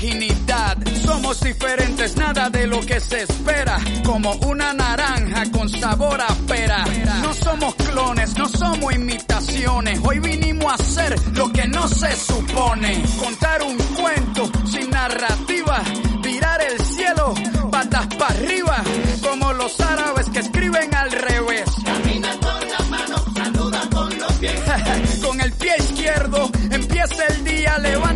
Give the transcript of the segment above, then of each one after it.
virginidad. Somos diferentes, nada de lo que se espera. Como una naranja con sabor a pera. No somos clones, no somos imitaciones. Hoy vinimos a hacer lo que no se supone. Contar un cuento sin narrativa. Tirar el cielo, patas para arriba. Como los árabes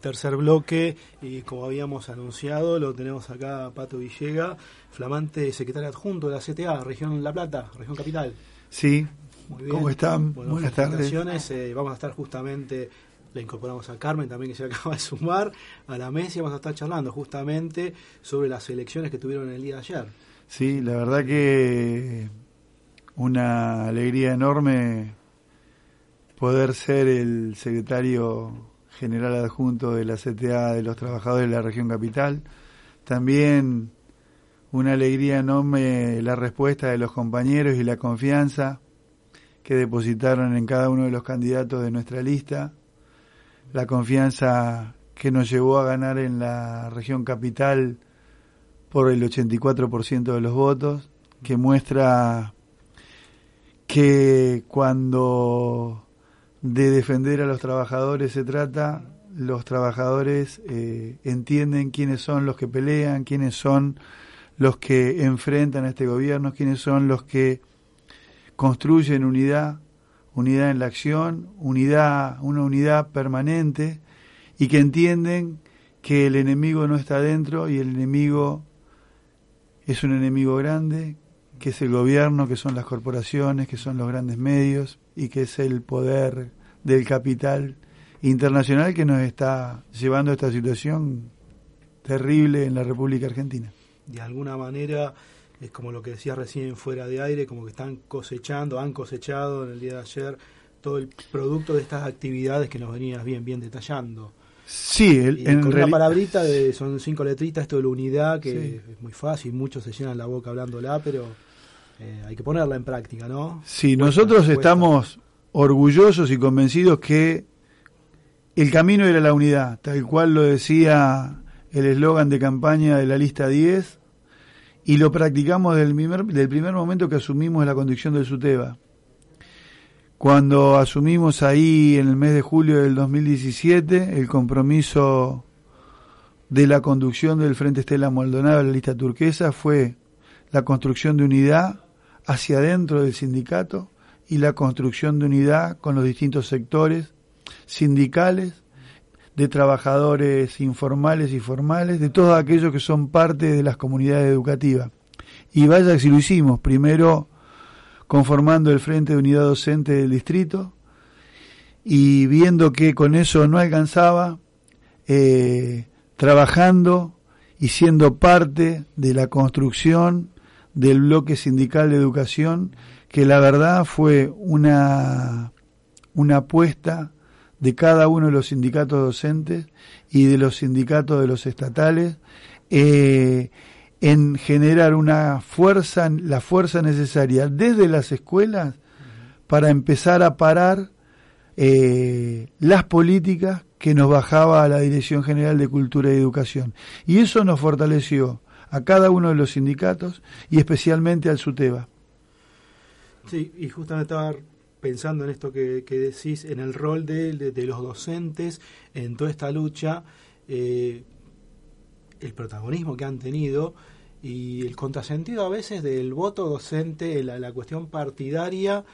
tercer bloque y como habíamos anunciado, lo tenemos acá a Pato Villega, flamante secretario adjunto de la CTA, Región La Plata, Región Capital. Sí, Muy bien. ¿cómo están? Bueno, Buenas tardes. Eh, vamos a estar justamente, le incorporamos a Carmen también que se acaba de sumar a la mesa y vamos a estar charlando justamente sobre las elecciones que tuvieron el día de ayer. Sí, la verdad que una alegría enorme poder ser el secretario general adjunto de la CTA de los trabajadores de la región capital. También una alegría enorme la respuesta de los compañeros y la confianza que depositaron en cada uno de los candidatos de nuestra lista. La confianza que nos llevó a ganar en la región capital por el 84% de los votos, que muestra que cuando de defender a los trabajadores se trata, los trabajadores eh, entienden quiénes son los que pelean, quiénes son los que enfrentan a este gobierno, quiénes son los que construyen unidad, unidad en la acción, unidad, una unidad permanente y que entienden que el enemigo no está dentro y el enemigo es un enemigo grande, que es el gobierno, que son las corporaciones, que son los grandes medios y que es el poder del capital internacional que nos está llevando a esta situación terrible en la República Argentina. De alguna manera es como lo que decía recién fuera de aire, como que están cosechando, han cosechado en el día de ayer todo el producto de estas actividades que nos venías bien, bien detallando. Sí, el- en con una palabrita, de, son cinco letritas, esto de la unidad, que Sí. es muy fácil, muchos se llenan la boca hablándola, pero eh, hay que ponerla en práctica, ¿no? Sí, Cuesta, nosotros cuesta. estamos orgullosos y convencidos que el camino era la unidad, tal cual lo decía el eslogan de campaña de la lista 10, y lo practicamos del primer, del primer momento que asumimos la conducción del SUTEBA. Cuando asumimos ahí en el mes de julio del 2017 el compromiso de la conducción del Frente Estela Maldonado, la lista turquesa, fue la construcción de unidad hacia adentro del sindicato y la construcción de unidad con los distintos sectores sindicales, de trabajadores informales y formales, de todos aquellos que son parte de las comunidades educativas. Y vaya si lo hicimos, primero conformando el Frente de Unidad Docente del Distrito y viendo que con eso no alcanzaba, eh, trabajando y siendo parte de la construcción del bloque sindical de educación, que la verdad fue una, una apuesta de cada uno de los sindicatos docentes y de los sindicatos de los estatales eh, en generar una fuerza, la fuerza necesaria desde las escuelas para empezar a parar eh, las políticas que nos bajaba a la Dirección General de Cultura y Educación. Y eso nos fortaleció a cada uno de los sindicatos y especialmente al SUTEBA. Sí, y justamente estaba pensando en esto que, que decís, en el rol de, de- de los docentes en toda esta lucha, eh, el protagonismo que han tenido y el contrasentido a veces del voto docente, la, la cuestión partidaria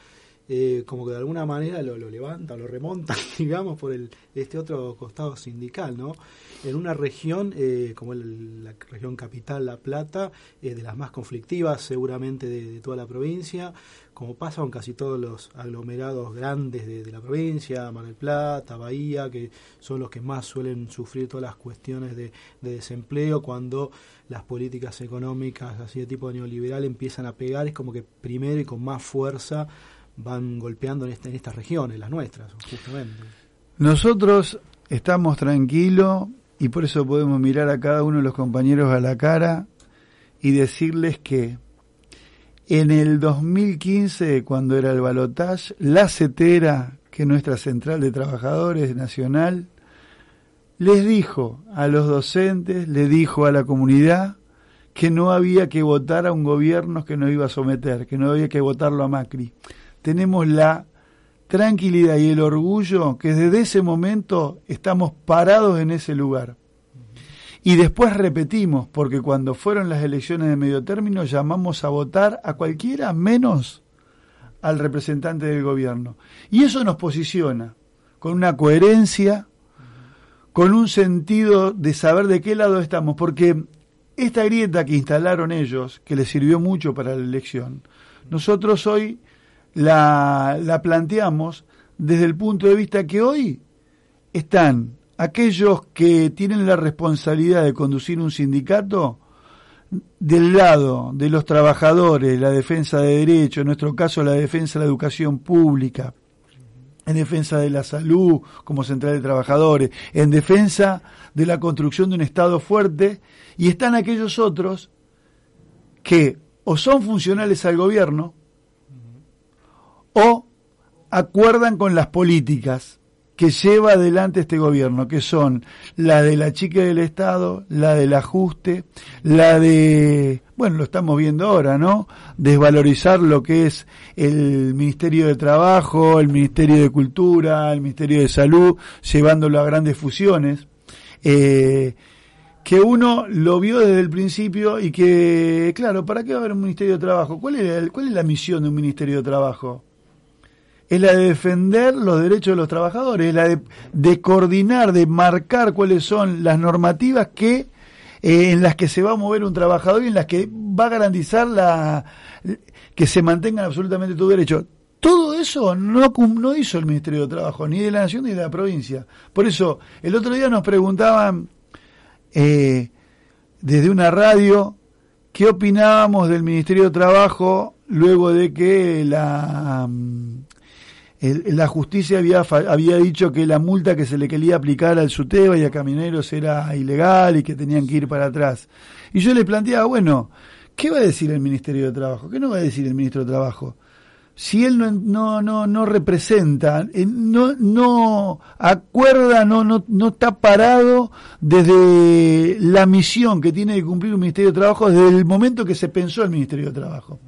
eh, como que de alguna manera lo, lo levanta, lo remonta, digamos, por el este otro costado sindical, ¿no? En una región eh, como el, la región capital, La Plata, eh, de las más conflictivas seguramente de, toda la provincia, como pasa con casi todos los aglomerados grandes de, de, la provincia, Mar del Plata, Bahía, que son los que más suelen sufrir todas las cuestiones de, de desempleo cuando las políticas económicas así de tipo neoliberal empiezan a pegar, es como que primero y con más fuerza van golpeando en, este, en estas regiones, las nuestras, justamente. Nosotros estamos tranquilos y por eso podemos mirar a cada uno de los compañeros a la cara y decirles que en el 2015, cuando era el balotage, la CETERA, que es nuestra central de trabajadores nacional, les dijo a los docentes, le dijo a la comunidad que no había que votar a un gobierno que nos iba a someter, que no había que votarlo a Macri tenemos la tranquilidad y el orgullo que desde ese momento estamos parados en ese lugar. Y después repetimos, porque cuando fueron las elecciones de medio término llamamos a votar a cualquiera menos al representante del gobierno. Y eso nos posiciona con una coherencia, con un sentido de saber de qué lado estamos, porque esta grieta que instalaron ellos, que les sirvió mucho para la elección, nosotros hoy la, la planteamos desde el punto de vista que hoy están aquellos que tienen la responsabilidad de conducir un sindicato del lado de los trabajadores, la defensa de derechos, en nuestro caso la defensa de la educación pública, en defensa de la salud como central de trabajadores, en defensa de la construcción de un Estado fuerte, y están aquellos otros que o son funcionales al gobierno, o acuerdan con las políticas que lleva adelante este gobierno, que son la de la chica del Estado, la del ajuste, la de, bueno, lo estamos viendo ahora, ¿no? Desvalorizar lo que es el Ministerio de Trabajo, el Ministerio de Cultura, el Ministerio de Salud, llevándolo a grandes fusiones. Eh, que uno lo vio desde el principio y que, claro, ¿para qué va a haber un Ministerio de Trabajo? ¿Cuál es, cuál es la misión de un Ministerio de Trabajo? Es la de defender los derechos de los trabajadores, es la de, de coordinar, de marcar cuáles son las normativas que eh, en las que se va a mover un trabajador y en las que va a garantizar la que se mantengan absolutamente tus derechos. Todo eso no, no hizo el Ministerio de Trabajo, ni de la Nación ni de la provincia. Por eso, el otro día nos preguntaban eh, desde una radio qué opinábamos del Ministerio de Trabajo luego de que la el, la justicia había, había dicho que la multa que se le quería aplicar al SUTEBA y a Camineros era ilegal y que tenían que ir para atrás. Y yo le planteaba, bueno, ¿qué va a decir el Ministerio de Trabajo? ¿Qué no va a decir el Ministro de Trabajo? Si él no, no, no, no representa, eh, no, no acuerda, no, no, no está parado desde la misión que tiene que cumplir un Ministerio de Trabajo desde el momento que se pensó el Ministerio de Trabajo.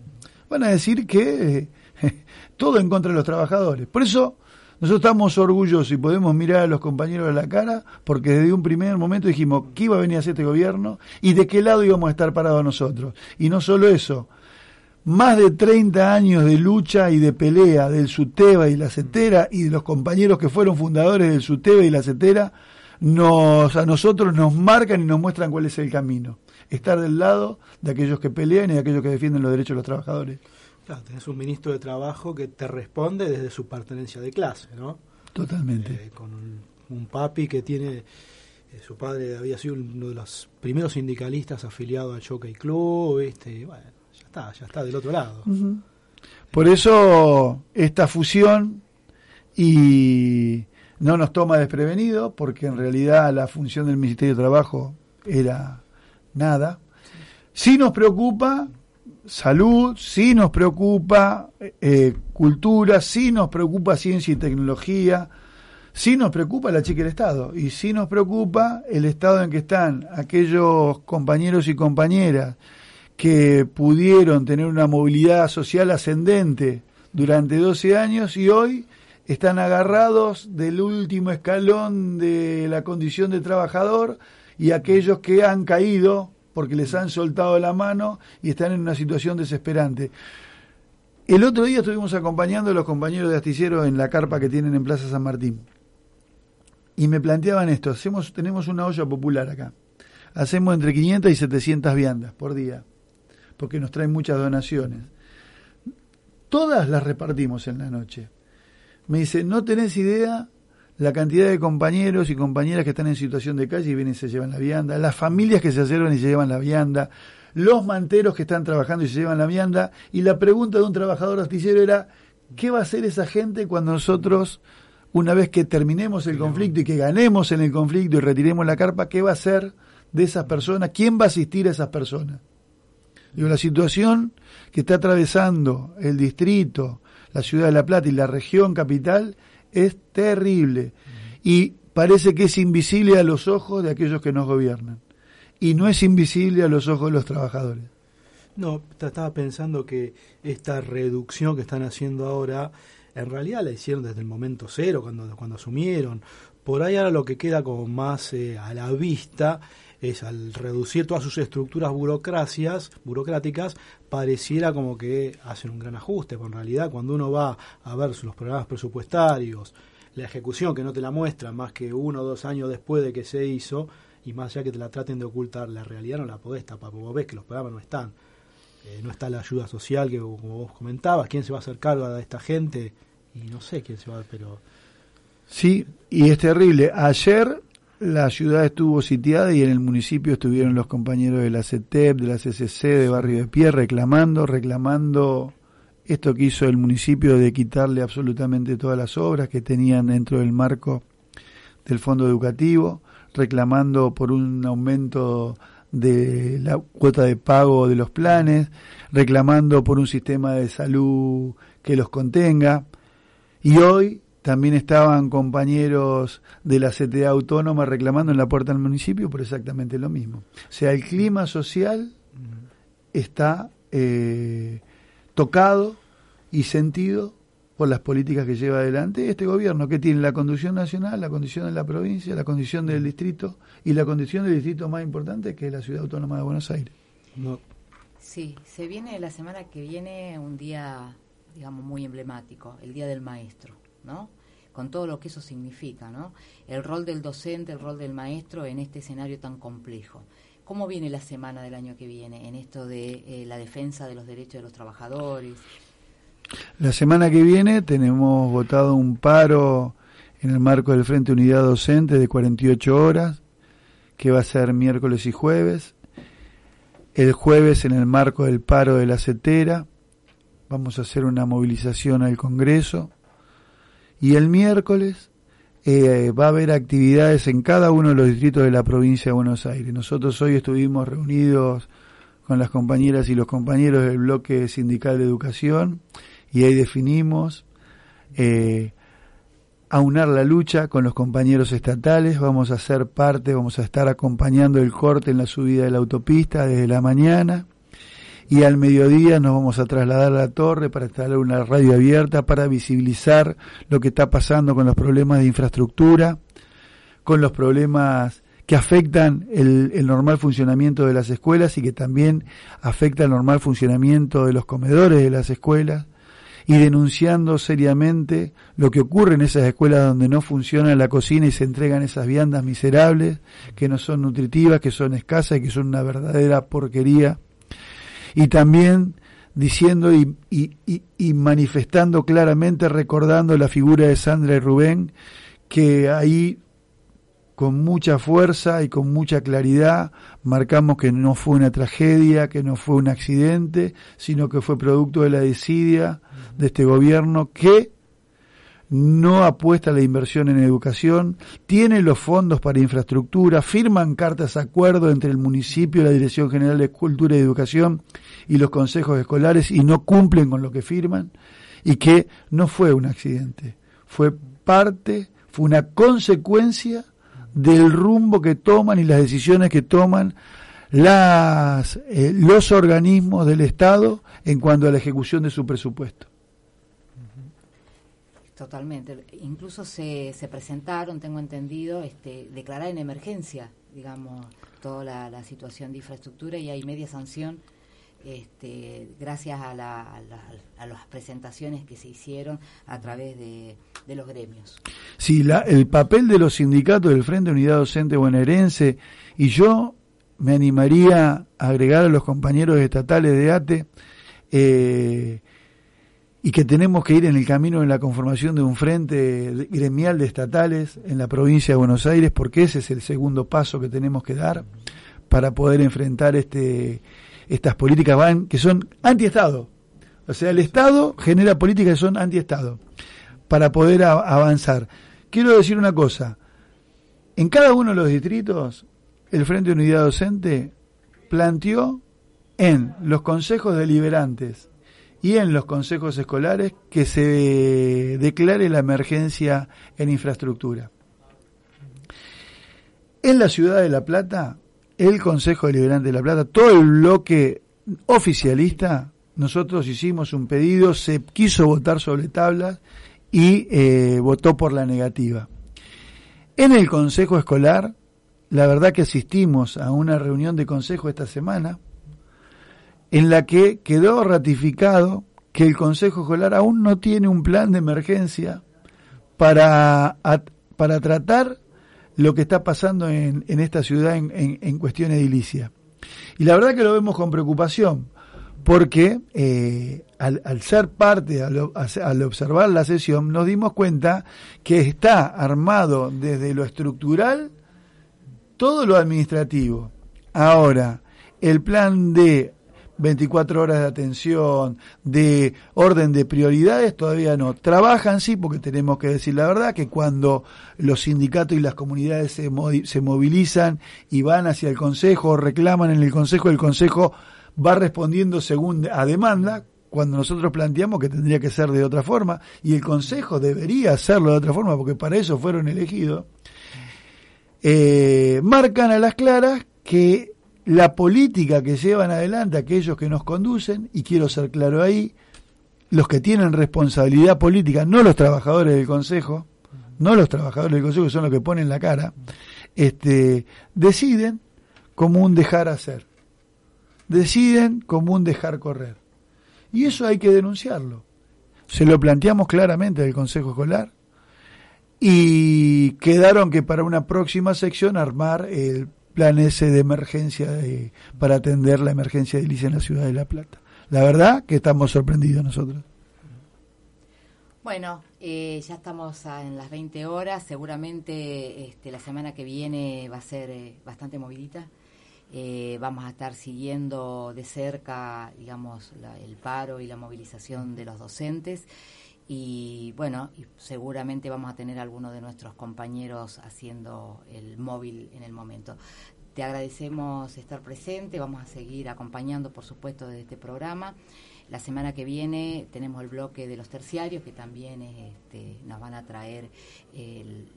Van a decir que todo en contra de los trabajadores. Por eso nosotros estamos orgullosos y podemos mirar a los compañeros a la cara porque desde un primer momento dijimos qué iba a venir a hacer este gobierno y de qué lado íbamos a estar parados nosotros. Y no solo eso, más de 30 años de lucha y de pelea del SUTEBA y la CETERA y de los compañeros que fueron fundadores del SUTEBA y la CETERA, nos, a nosotros nos marcan y nos muestran cuál es el camino. Estar del lado de aquellos que pelean y de aquellos que defienden los derechos de los trabajadores. Claro, tenés un ministro de Trabajo que te responde desde su pertenencia de clase, ¿no? Totalmente. Eh, con un, un, papi que tiene, eh, su padre había sido uno de los primeros sindicalistas afiliados al Jockey Club, este, bueno, ya está, ya está del otro lado. Uh -huh. Por eso esta fusión y no nos toma desprevenido, porque en realidad la función del Ministerio de Trabajo era nada. Sí nos preocupa salud, sí nos preocupa eh, cultura, sí nos preocupa ciencia y tecnología, sí nos preocupa la chica del Estado y sí nos preocupa el estado en que están aquellos compañeros y compañeras que pudieron tener una movilidad social ascendente durante 12 años y hoy están agarrados del último escalón de la condición de trabajador y aquellos que han caído porque les han soltado la mano y están en una situación desesperante. El otro día estuvimos acompañando a los compañeros de astillero en la carpa que tienen en Plaza San Martín. Y me planteaban esto, hacemos, tenemos una olla popular acá. Hacemos entre 500 y 700 viandas por día, porque nos traen muchas donaciones. Todas las repartimos en la noche. Me dice, no tenés idea la cantidad de compañeros y compañeras que están en situación de calle y vienen y se llevan la vianda, las familias que se acercan y se llevan la vianda, los manteros que están trabajando y se llevan la vianda. Y la pregunta de un trabajador astillero era, ¿qué va a hacer esa gente cuando nosotros, una vez que terminemos el conflicto y que ganemos en el conflicto y retiremos la carpa, qué va a hacer de esas personas? ¿Quién va a asistir a esas personas? Digo, la situación que está atravesando el distrito, la ciudad de La Plata y la región capital es terrible y parece que es invisible a los ojos de aquellos que nos gobiernan y no es invisible a los ojos de los trabajadores. No, estaba pensando que esta reducción que están haciendo ahora, en realidad la hicieron desde el momento cero, cuando, cuando asumieron. Por ahí ahora lo que queda como más eh, a la vista es al reducir todas sus estructuras burocracias, burocráticas, pareciera como que hacen un gran ajuste, pero en realidad cuando uno va a ver los programas presupuestarios, la ejecución que no te la muestra más que uno o dos años después de que se hizo, y más allá que te la traten de ocultar, la realidad no la podés tapar, porque vos ves que los programas no están. Eh, no está la ayuda social que como vos comentabas, quién se va a hacer cargo de esta gente, y no sé quién se va a... pero... Sí, y es terrible. Ayer la ciudad estuvo sitiada y en el municipio estuvieron los compañeros de la CETEP, de la CCC, de Barrio de Pie, reclamando, reclamando esto que hizo el municipio de quitarle absolutamente todas las obras que tenían dentro del marco del fondo educativo, reclamando por un aumento de la cuota de pago de los planes, reclamando por un sistema de salud que los contenga. Y hoy también estaban compañeros de la CTA autónoma reclamando en la puerta del municipio por exactamente lo mismo. O sea, el clima social está eh, tocado y sentido por las políticas que lleva adelante este gobierno, que tiene la conducción nacional, la condición de la provincia, la condición del distrito y la condición del distrito más importante, que es la ciudad autónoma de Buenos Aires. Sí, se viene la semana que viene un día, digamos, muy emblemático, el Día del Maestro, ¿no? Con todo lo que eso significa, ¿no? El rol del docente, el rol del maestro en este escenario tan complejo. ¿Cómo viene la semana del año que viene en esto de eh, la defensa de los derechos de los trabajadores? La semana que viene tenemos votado un paro en el marco del Frente Unidad Docente de 48 horas, que va a ser miércoles y jueves. El jueves en el marco del paro de la CETERA vamos a hacer una movilización al Congreso y el miércoles eh, va a haber actividades en cada uno de los distritos de la provincia de Buenos Aires. Nosotros hoy estuvimos reunidos con las compañeras y los compañeros del bloque sindical de educación y ahí definimos eh, aunar la lucha con los compañeros estatales, vamos a ser parte, vamos a estar acompañando el corte en la subida de la autopista desde la mañana y al mediodía nos vamos a trasladar a la torre para instalar una radio abierta para visibilizar lo que está pasando con los problemas de infraestructura, con los problemas que afectan el, el, normal funcionamiento de las escuelas y que también afecta el normal funcionamiento de los comedores de las escuelas y denunciando seriamente lo que ocurre en esas escuelas donde no funciona la cocina y se entregan esas viandas miserables que no son nutritivas, que son escasas y que son una verdadera porquería y también diciendo y, y, manifestando claramente, recordando la figura de Sandra y Rubén, que ahí con mucha fuerza y con mucha claridad marcamos que no fue una tragedia, que no fue un accidente, sino que fue producto de la desidia de este gobierno que no apuesta a la inversión en educación, tiene los fondos para infraestructura, firman cartas de acuerdo entre el municipio, la Dirección General de Cultura y Educación y los consejos escolares y no cumplen con lo que firman y que no fue un accidente, fue parte, fue una consecuencia del rumbo que toman y las decisiones que toman las, eh, los organismos del Estado en cuanto a la ejecución de su presupuesto. Totalmente. Incluso se, se presentaron, tengo entendido, este, declarar en emergencia, digamos, toda la, situación de infraestructura y hay media sanción este, gracias a, las presentaciones que se hicieron a través de, los gremios. Sí, el papel de los sindicatos del Frente Unidad Docente Bonaerense y yo me animaría a agregar a los compañeros estatales de ATE eh, y que tenemos que ir en el camino de la conformación de un frente gremial de estatales en la provincia de Buenos Aires, porque ese es el segundo paso que tenemos que dar para poder enfrentar este estas políticas que son anti-Estado. O sea, el Estado genera políticas que son anti-Estado para poder avanzar. Quiero decir una cosa. En cada uno de los distritos, el Frente de Unidad Docente planteó en los consejos deliberantes y en los consejos escolares que se declare la emergencia en infraestructura. En la ciudad de La Plata el Consejo Deliberante de La Plata, todo el bloque oficialista, nosotros hicimos un pedido, se quiso votar sobre tablas y eh, votó por la negativa. En el Consejo Escolar, la verdad que asistimos a una reunión de consejo esta semana, en la que quedó ratificado que el Consejo Escolar aún no tiene un plan de emergencia para, para tratar lo que está pasando en, en esta ciudad en, en, cuestión edilicia. Y la verdad que lo vemos con preocupación, porque eh, al, al, ser parte, al, al, observar la sesión, nos dimos cuenta que está armado desde lo estructural todo lo administrativo. Ahora, el plan de 24 horas de atención, de orden de prioridades, todavía no. Trabajan, sí, porque tenemos que decir la verdad, que cuando los sindicatos y las comunidades se, se movilizan y van hacia el Consejo, reclaman en el Consejo, el Consejo va respondiendo según a demanda, cuando nosotros planteamos que tendría que ser de otra forma, y el Consejo debería hacerlo de otra forma, porque para eso fueron elegidos, eh, marcan a las claras que la política que llevan adelante aquellos que nos conducen, y quiero ser claro ahí, los que tienen responsabilidad política, no los trabajadores del Consejo, no los trabajadores del Consejo, que son los que ponen la cara, este, deciden como un dejar hacer, deciden como un dejar correr. Y eso hay que denunciarlo. Se lo planteamos claramente del Consejo Escolar y quedaron que para una próxima sección armar el plan ese de emergencia para atender la emergencia de edilicia en la ciudad de La Plata. La verdad que estamos sorprendidos nosotros. Bueno, eh, ya estamos en las 20 horas, seguramente este, la semana que viene va a ser eh, bastante movidita. Eh, vamos a estar siguiendo de cerca, digamos, el paro y la movilización de los docentes y bueno, seguramente vamos a tener algunos de nuestros compañeros haciendo el móvil en el momento. Te agradecemos estar presente, vamos a seguir acompañando, por supuesto, de este programa. La semana que viene tenemos el bloque de los terciarios que también este, nos van a traer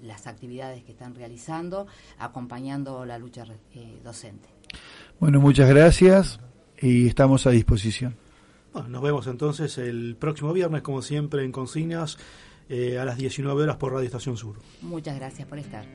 las actividades que están realizando, acompañando la lucha eh, docente. Bueno, muchas gracias y estamos a disposición nos vemos entonces el próximo viernes, como siempre, en Consignas, eh, a las 19 horas por Radio Estación Sur. Muchas gracias por estar.